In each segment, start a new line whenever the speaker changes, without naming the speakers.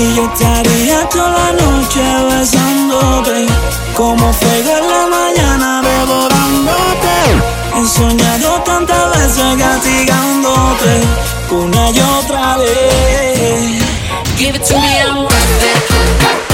Y
yo estaría toda la noche besándote. Como fuego en la mañana devorándote. He soñado tantas veces castigándote. Una y otra vez.
Give it to me, I'm worth it.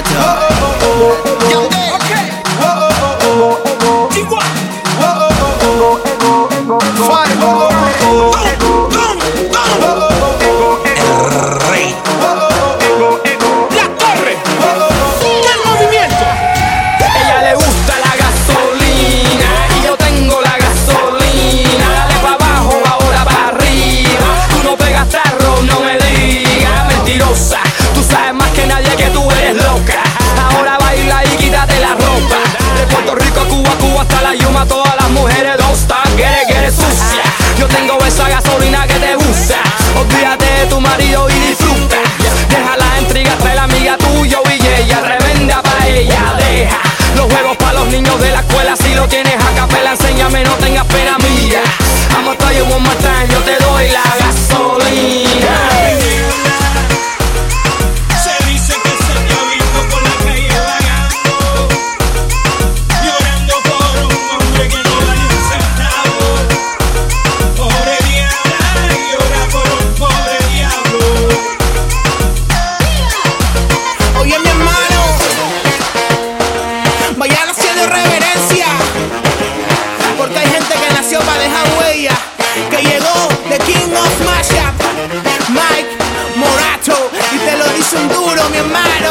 matter. de tu marido y disfruta. Deja la intriga, trae la amiga tuya y ella revenda pa' ella. Deja los juegos para los niños de la escuela si lo tienes a capela, enséñame, no tengas pena. que nació para dejar huella, que llegó de King of
Mashup, Mike Morato, y te lo dice un
duro, mi hermano.